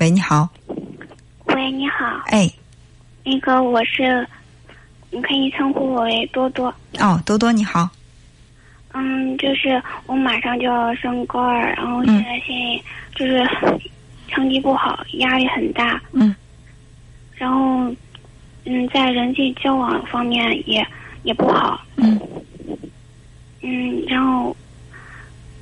喂，你好。喂，你好。哎，那个我是，你可以称呼我为多多。哦，多多你好。嗯，就是我马上就要升高二，然后现在心里就是成绩不好，压力很大。嗯。然后，嗯，在人际交往方面也也不好。嗯。嗯，然后，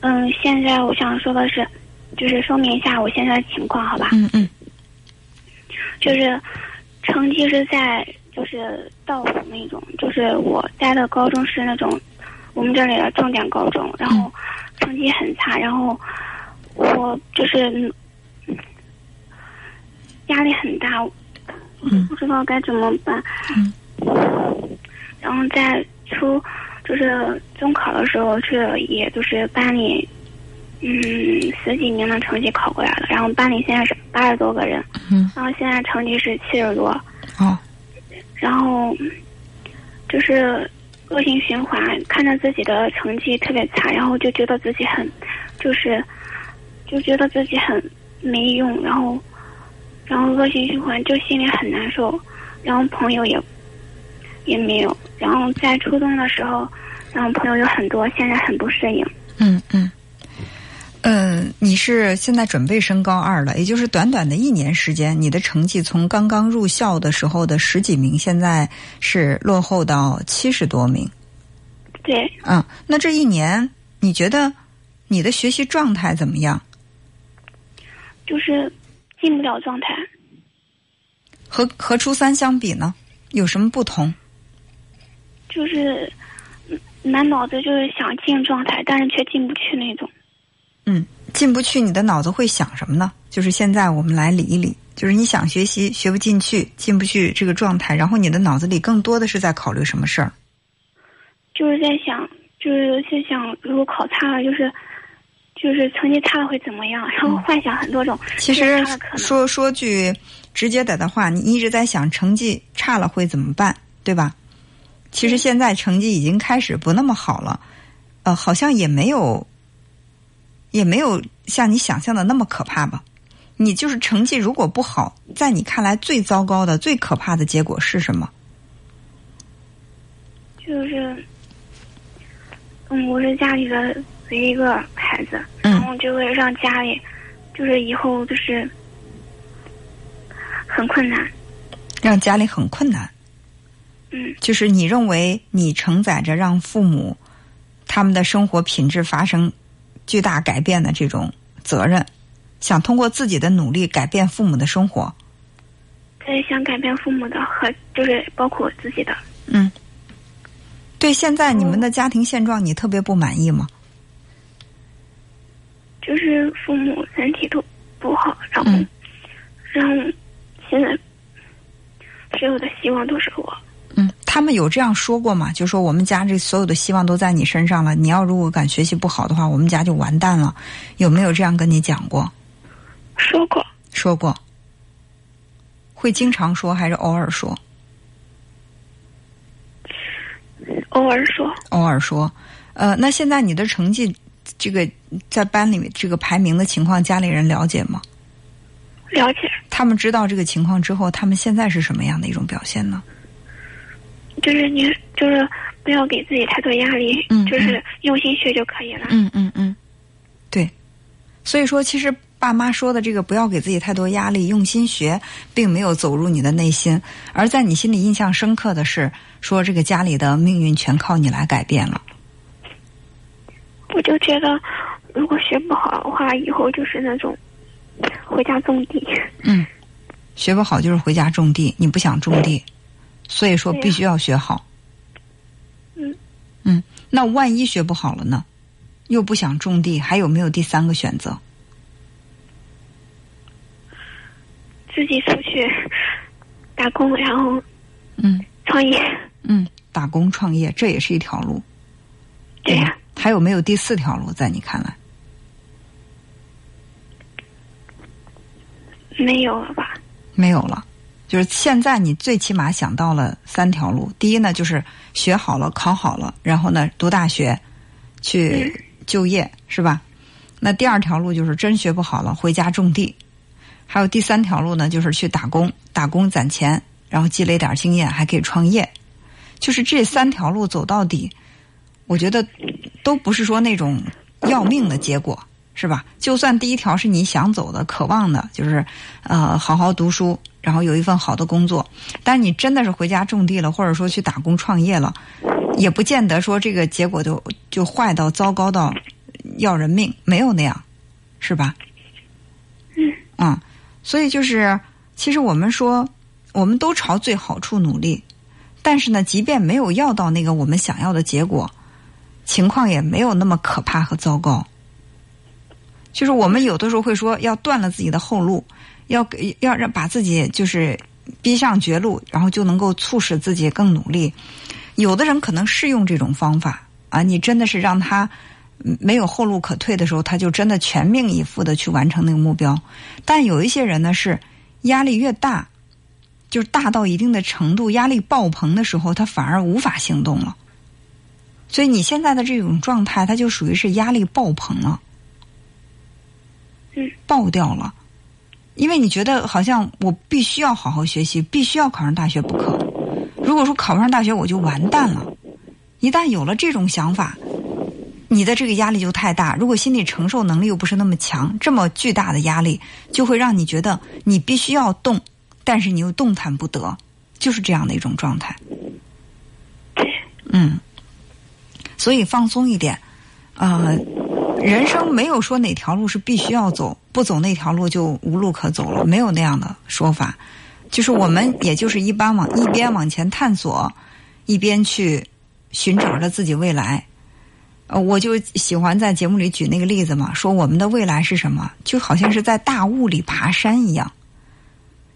嗯，现在我想说的是，就是说明一下我现在的情况，好吧？嗯嗯。就是成绩是在就是倒数那种，就是我待的高中是那种我们这里的重点高中，然后成绩很差，然后我就是压力很大，不知道该怎么办。嗯。然后在初就是中考的时候是也就是班里。嗯，十几名的成绩考过来了，然后班里现在是八十多个人，嗯，然后现在成绩是七十多，哦，然后就是恶性循环，看着自己的成绩特别差，然后就觉得自己很，就是就觉得自己很没用，然后然后恶性循环就心里很难受，然后朋友也也没有，然后在初中的时候，然后朋友有很多，现在很不适应，嗯嗯。嗯，你是现在准备升高二了，也就是短短的一年时间，你的成绩从刚刚入校的时候的十几名，现在是落后到七十多名。对。嗯，那这一年你觉得你的学习状态怎么样？就是进不了状态。和和初三相比呢，有什么不同？就是满脑子就是想进状态，但是却进不去那种。嗯，进不去，你的脑子会想什么呢？就是现在我们来理一理，就是你想学习学不进去，进不去这个状态，然后你的脑子里更多的是在考虑什么事儿？就是在想，就是在想，如果考差了，就是就是成绩差了会怎么样？然后幻想很多种。其实说说句直接点的话，你一直在想成绩差了会怎么办，对吧？其实现在成绩已经开始不那么好了，呃，好像也没有。也没有像你想象的那么可怕吧？你就是成绩如果不好，在你看来最糟糕的、最可怕的结果是什么？就是，嗯，我是家里的唯一一个孩子，然后就会让家里，就是以后就是很困难，让家里很困难。嗯，就是你认为你承载着让父母他们的生活品质发生。巨大改变的这种责任，想通过自己的努力改变父母的生活。对，想改变父母的和就是包括我自己的。嗯，对，现在你们的家庭现状你特别不满意吗？就是父母身体都不好，然后，然后现在所有的希望都是我。嗯，他们有这样说过吗？就说我们家这所有的希望都在你身上了。你要如果敢学习不好的话，我们家就完蛋了。有没有这样跟你讲过？说过。说过。会经常说还是偶尔说？偶尔说。偶尔说。呃，那现在你的成绩，这个在班里面这个排名的情况，家里人了解吗？了解。他们知道这个情况之后，他们现在是什么样的一种表现呢？就是你，就是不要给自己太多压力，嗯，就是用心学就可以了。嗯嗯嗯，对。所以说，其实爸妈说的这个不要给自己太多压力，用心学，并没有走入你的内心，而在你心里印象深刻的是，说这个家里的命运全靠你来改变了。我就觉得，如果学不好的话，以后就是那种回家种地。嗯，学不好就是回家种地，你不想种地。所以说，必须要学好。嗯。嗯，那万一学不好了呢？又不想种地，还有没有第三个选择？自己出去 打工，然后嗯，创业。嗯，打工创业，这也是一条路。对呀。还有没有第四条路？在你看来？没有了吧？没有了。就是现在，你最起码想到了三条路。第一呢，就是学好了、考好了，然后呢，读大学，去就业，是吧？那第二条路就是真学不好了，回家种地。还有第三条路呢，就是去打工，打工攒钱，然后积累点经验，还可以创业。就是这三条路走到底，我觉得都不是说那种要命的结果，是吧？就算第一条是你想走的、渴望的，就是呃好好读书，然后有一份好的工作，但是你真的是回家种地了，或者说去打工创业了，也不见得说这个结果就就坏到糟糕到要人命，没有那样，是吧？嗯。啊，所以就是，其实我们说，我们都朝最好处努力。但是呢，即便没有要到那个我们想要的结果，情况也没有那么可怕和糟糕。就是我们有的时候会说要断了自己的后路，要要让把自己就是逼上绝路，然后就能够促使自己更努力。有的人可能适用这种方法啊，你真的是让他没有后路可退的时候，他就真的全命以赴的去完成那个目标。但有一些人呢，是压力越大。就是大到一定的程度，压力爆棚的时候，他反而无法行动了。所以你现在的这种状态，它就属于是压力爆棚了，爆掉了。因为你觉得好像我必须要好好学习，必须要考上大学不可。如果说考不上大学，我就完蛋了。一旦有了这种想法，你的这个压力就太大。如果心理承受能力又不是那么强，这么巨大的压力就会让你觉得你必须要动。但是你又动弹不得，就是这样的一种状态。嗯，所以放松一点，呃，人生没有说哪条路是必须要走，不走那条路就无路可走了，没有那样的说法。就是我们也就是一般往一边往前探索，一边去寻找着自己未来。呃，我就喜欢在节目里举那个例子嘛，说我们的未来是什么，就好像是在大雾里爬山一样。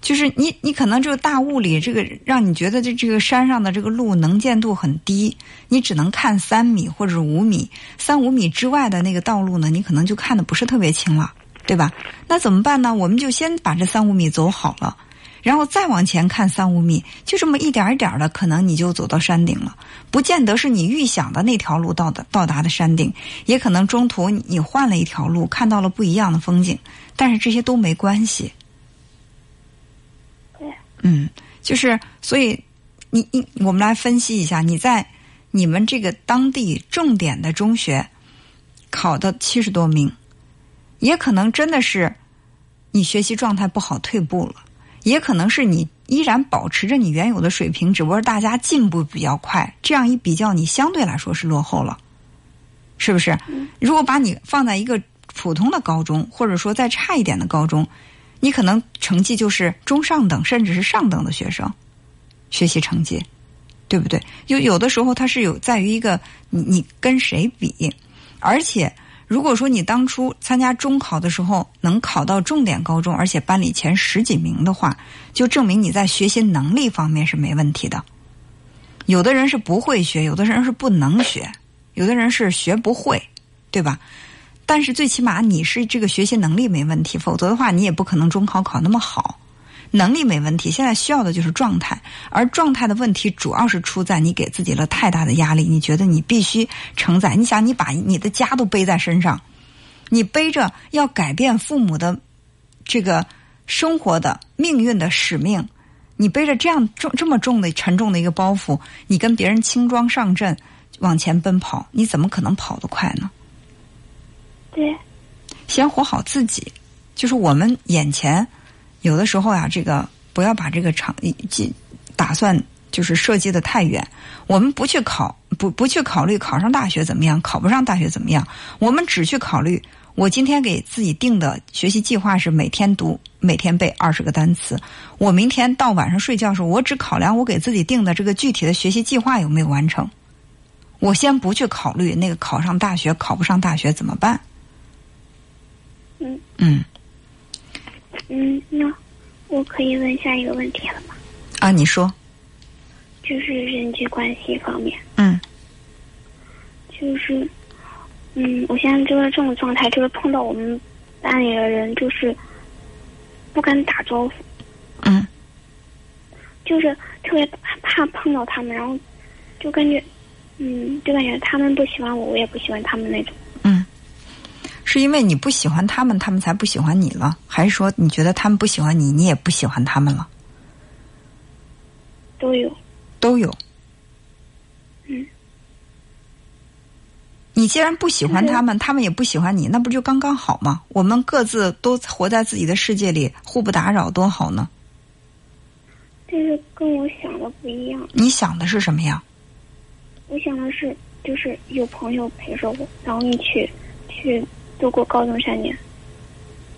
就是你，你可能这个大雾里，这个让你觉得这这个山上的这个路能见度很低，你只能看三米或者五米，三五米之外的那个道路呢，你可能就看的不是特别清了，对吧？那怎么办呢？我们就先把这三五米走好了，然后再往前看三五米，就这么一点一点的，可能你就走到山顶了。不见得是你预想的那条路到的到达的山顶，也可能中途你换了一条路，看到了不一样的风景，但是这些都没关系。嗯，就是所以，你你我们来分析一下，你在你们这个当地重点的中学考的七十多名，也可能真的是你学习状态不好退步了，也可能是你依然保持着你原有的水平，只不过大家进步比较快，这样一比较，你相对来说是落后了，是不是？如果把你放在一个普通的高中，或者说再差一点的高中。你可能成绩就是中上等，甚至是上等的学生，学习成绩，对不对？有有的时候它是有在于一个你你跟谁比，而且如果说你当初参加中考的时候能考到重点高中，而且班里前十几名的话，就证明你在学习能力方面是没问题的。有的人是不会学，有的人是不能学，有的人是学不会，对吧？但是最起码你是这个学习能力没问题，否则的话你也不可能中考考那么好。能力没问题，现在需要的就是状态，而状态的问题主要是出在你给自己了太大的压力，你觉得你必须承载。你想，你把你的家都背在身上，你背着要改变父母的这个生活的命运的使命，你背着这样重这么重的沉重的一个包袱，你跟别人轻装上阵往前奔跑，你怎么可能跑得快呢？对，先活好自己，就是我们眼前有的时候呀，这个不要把这个长计打算就是设计的太远。我们不去考，不不去考虑考上大学怎么样，考不上大学怎么样。我们只去考虑，我今天给自己定的学习计划是每天读、每天背二十个单词。我明天到晚上睡觉时候，我只考量我给自己定的这个具体的学习计划有没有完成。我先不去考虑那个考上大学、考不上大学怎么办。嗯。嗯嗯，那我可以问下一个问题了吗？啊，你说，就是人际关系方面，嗯。就是嗯，我现在就是这种状态，就是碰到我们班里的人，就是不敢打招呼，嗯。就是特别怕碰到他们，然后就感觉嗯，就感觉他们不喜欢我，我也不喜欢他们那种。嗯。是因为你不喜欢他们，他们才不喜欢你了，还是说你觉得他们不喜欢你，你也不喜欢他们了？都有。都有。嗯。你既然不喜欢他们，他们也不喜欢你，那不就刚刚好吗？我们各自都活在自己的世界里，互不打扰，多好呢。但是跟我想的不一样。你想的是什么呀？我想的是，就是有朋友陪着我，然后一起去度过高中三年。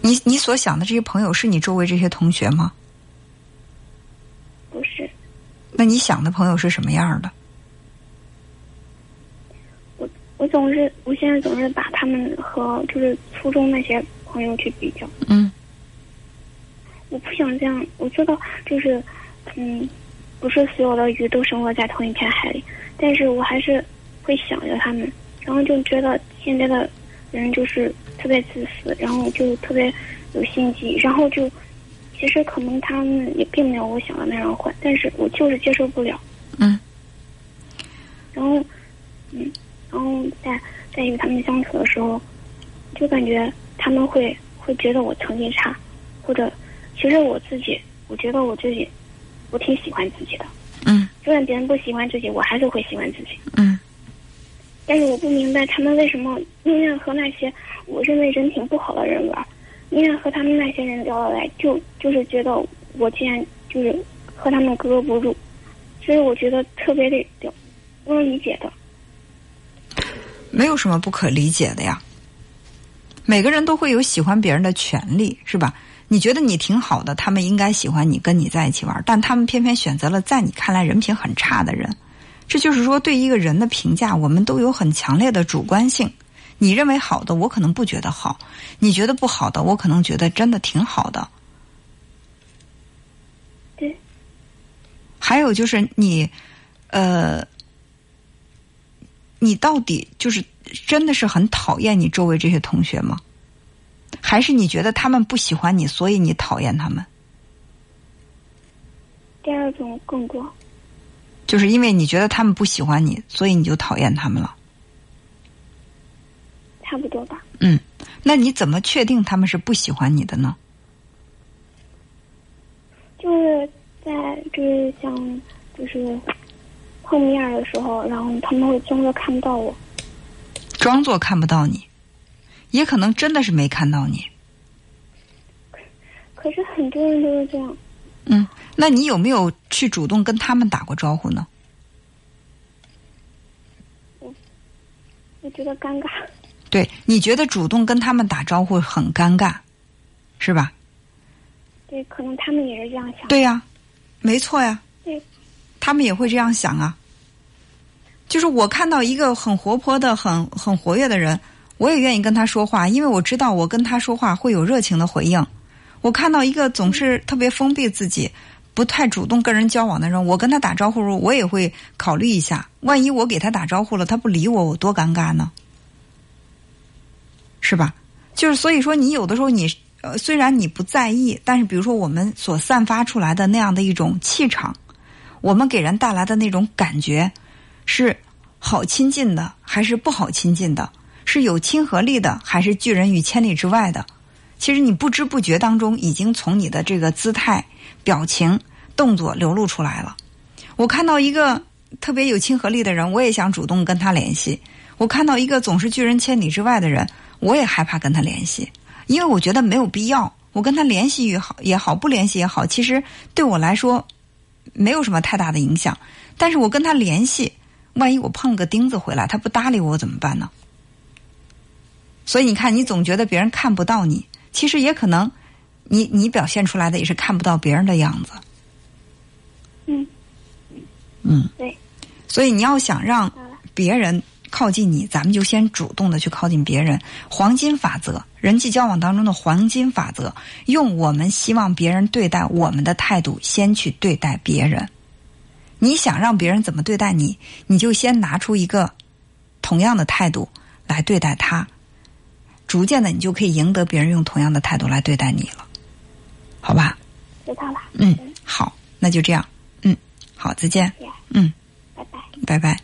你你所想的这些朋友是你周围这些同学吗？不是。那你想的朋友是什么样的？我我总是，我现在总是把他们和就是初中那些朋友去比较。嗯。我不想这样，我知道就是。嗯，不是所有的鱼都生活在同一片海里，但是我还是会想着他们，然后就觉得现在的人就是特别自私，然后就特别有心机，然后就其实可能他们也并没有我想的那样坏，但是我就是接受不了。嗯。然后，嗯，然后在在与他们相处的时候，就感觉他们会会觉得我成绩差，或者其实我自己，我觉得我自己。我挺喜欢自己的，嗯，就算别人不喜欢自己，我还是会喜欢自己，嗯。但是我不明白他们为什么宁愿和那些我认为人品不好的人玩，宁愿和他们那些人聊得来，就就是觉得我竟然就是和他们格格不入，所以我觉得特别的不能理解的。没有什么不可理解的呀，每个人都会有喜欢别人的权利，是吧？你觉得你挺好的，他们应该喜欢你，跟你在一起玩，但他们偏偏选择了在你看来人品很差的人。这就是说，对一个人的评价，我们都有很强烈的主观性。你认为好的，我可能不觉得好；你觉得不好的，我可能觉得真的挺好的。对。还有就是你，呃，你到底就是真的是很讨厌你周围这些同学吗？还是你觉得他们不喜欢你，所以你讨厌他们？第二种更多，就是因为你觉得他们不喜欢你，所以你就讨厌他们了。差不多吧。嗯，那你怎么确定他们是不喜欢你的呢？就是在就是像就是碰面的时候，然后他们会装作看不到我，装作看不到你。也可能真的是没看到你，可是很多人都是这样。嗯，那你有没有去主动跟他们打过招呼呢？我我觉得尴尬。对，你觉得主动跟他们打招呼很尴尬，是吧？对，可能他们也是这样想。对呀，没错呀。对，他们也会这样想啊。就是我看到一个很活泼的、很很活跃的人。我也愿意跟他说话，因为我知道我跟他说话会有热情的回应。我看到一个总是特别封闭自己、不太主动跟人交往的人，我跟他打招呼时候，我也会考虑一下，万一我给他打招呼了，他不理我，我多尴尬呢？是吧？就是所以说，你有的时候你呃，虽然你不在意，但是比如说我们所散发出来的那样的一种气场，我们给人带来的那种感觉，是好亲近的还是不好亲近的？是有亲和力的，还是拒人于千里之外的？其实你不知不觉当中，已经从你的这个姿态、表情、动作流露出来了。我看到一个特别有亲和力的人，我也想主动跟他联系；我看到一个总是拒人千里之外的人，我也害怕跟他联系，因为我觉得没有必要。我跟他联系也好，也好不联系也好，其实对我来说没有什么太大的影响。但是我跟他联系，万一我碰了个钉子回来，他不搭理我怎么办呢？所以你看，你总觉得别人看不到你，其实也可能，你你表现出来的也是看不到别人的样子。嗯。嗯。对。所以你要想让别人靠近你，咱们就先主动的去靠近别人。黄金法则，人际交往当中的黄金法则，用我们希望别人对待我们的态度，先去对待别人。你想让别人怎么对待你，你就先拿出一个同样的态度来对待他。逐渐的，你就可以赢得别人用同样的态度来对待你了，好吧？知道了。嗯，好，那就这样。嗯，好，再见。嗯，拜拜。拜拜。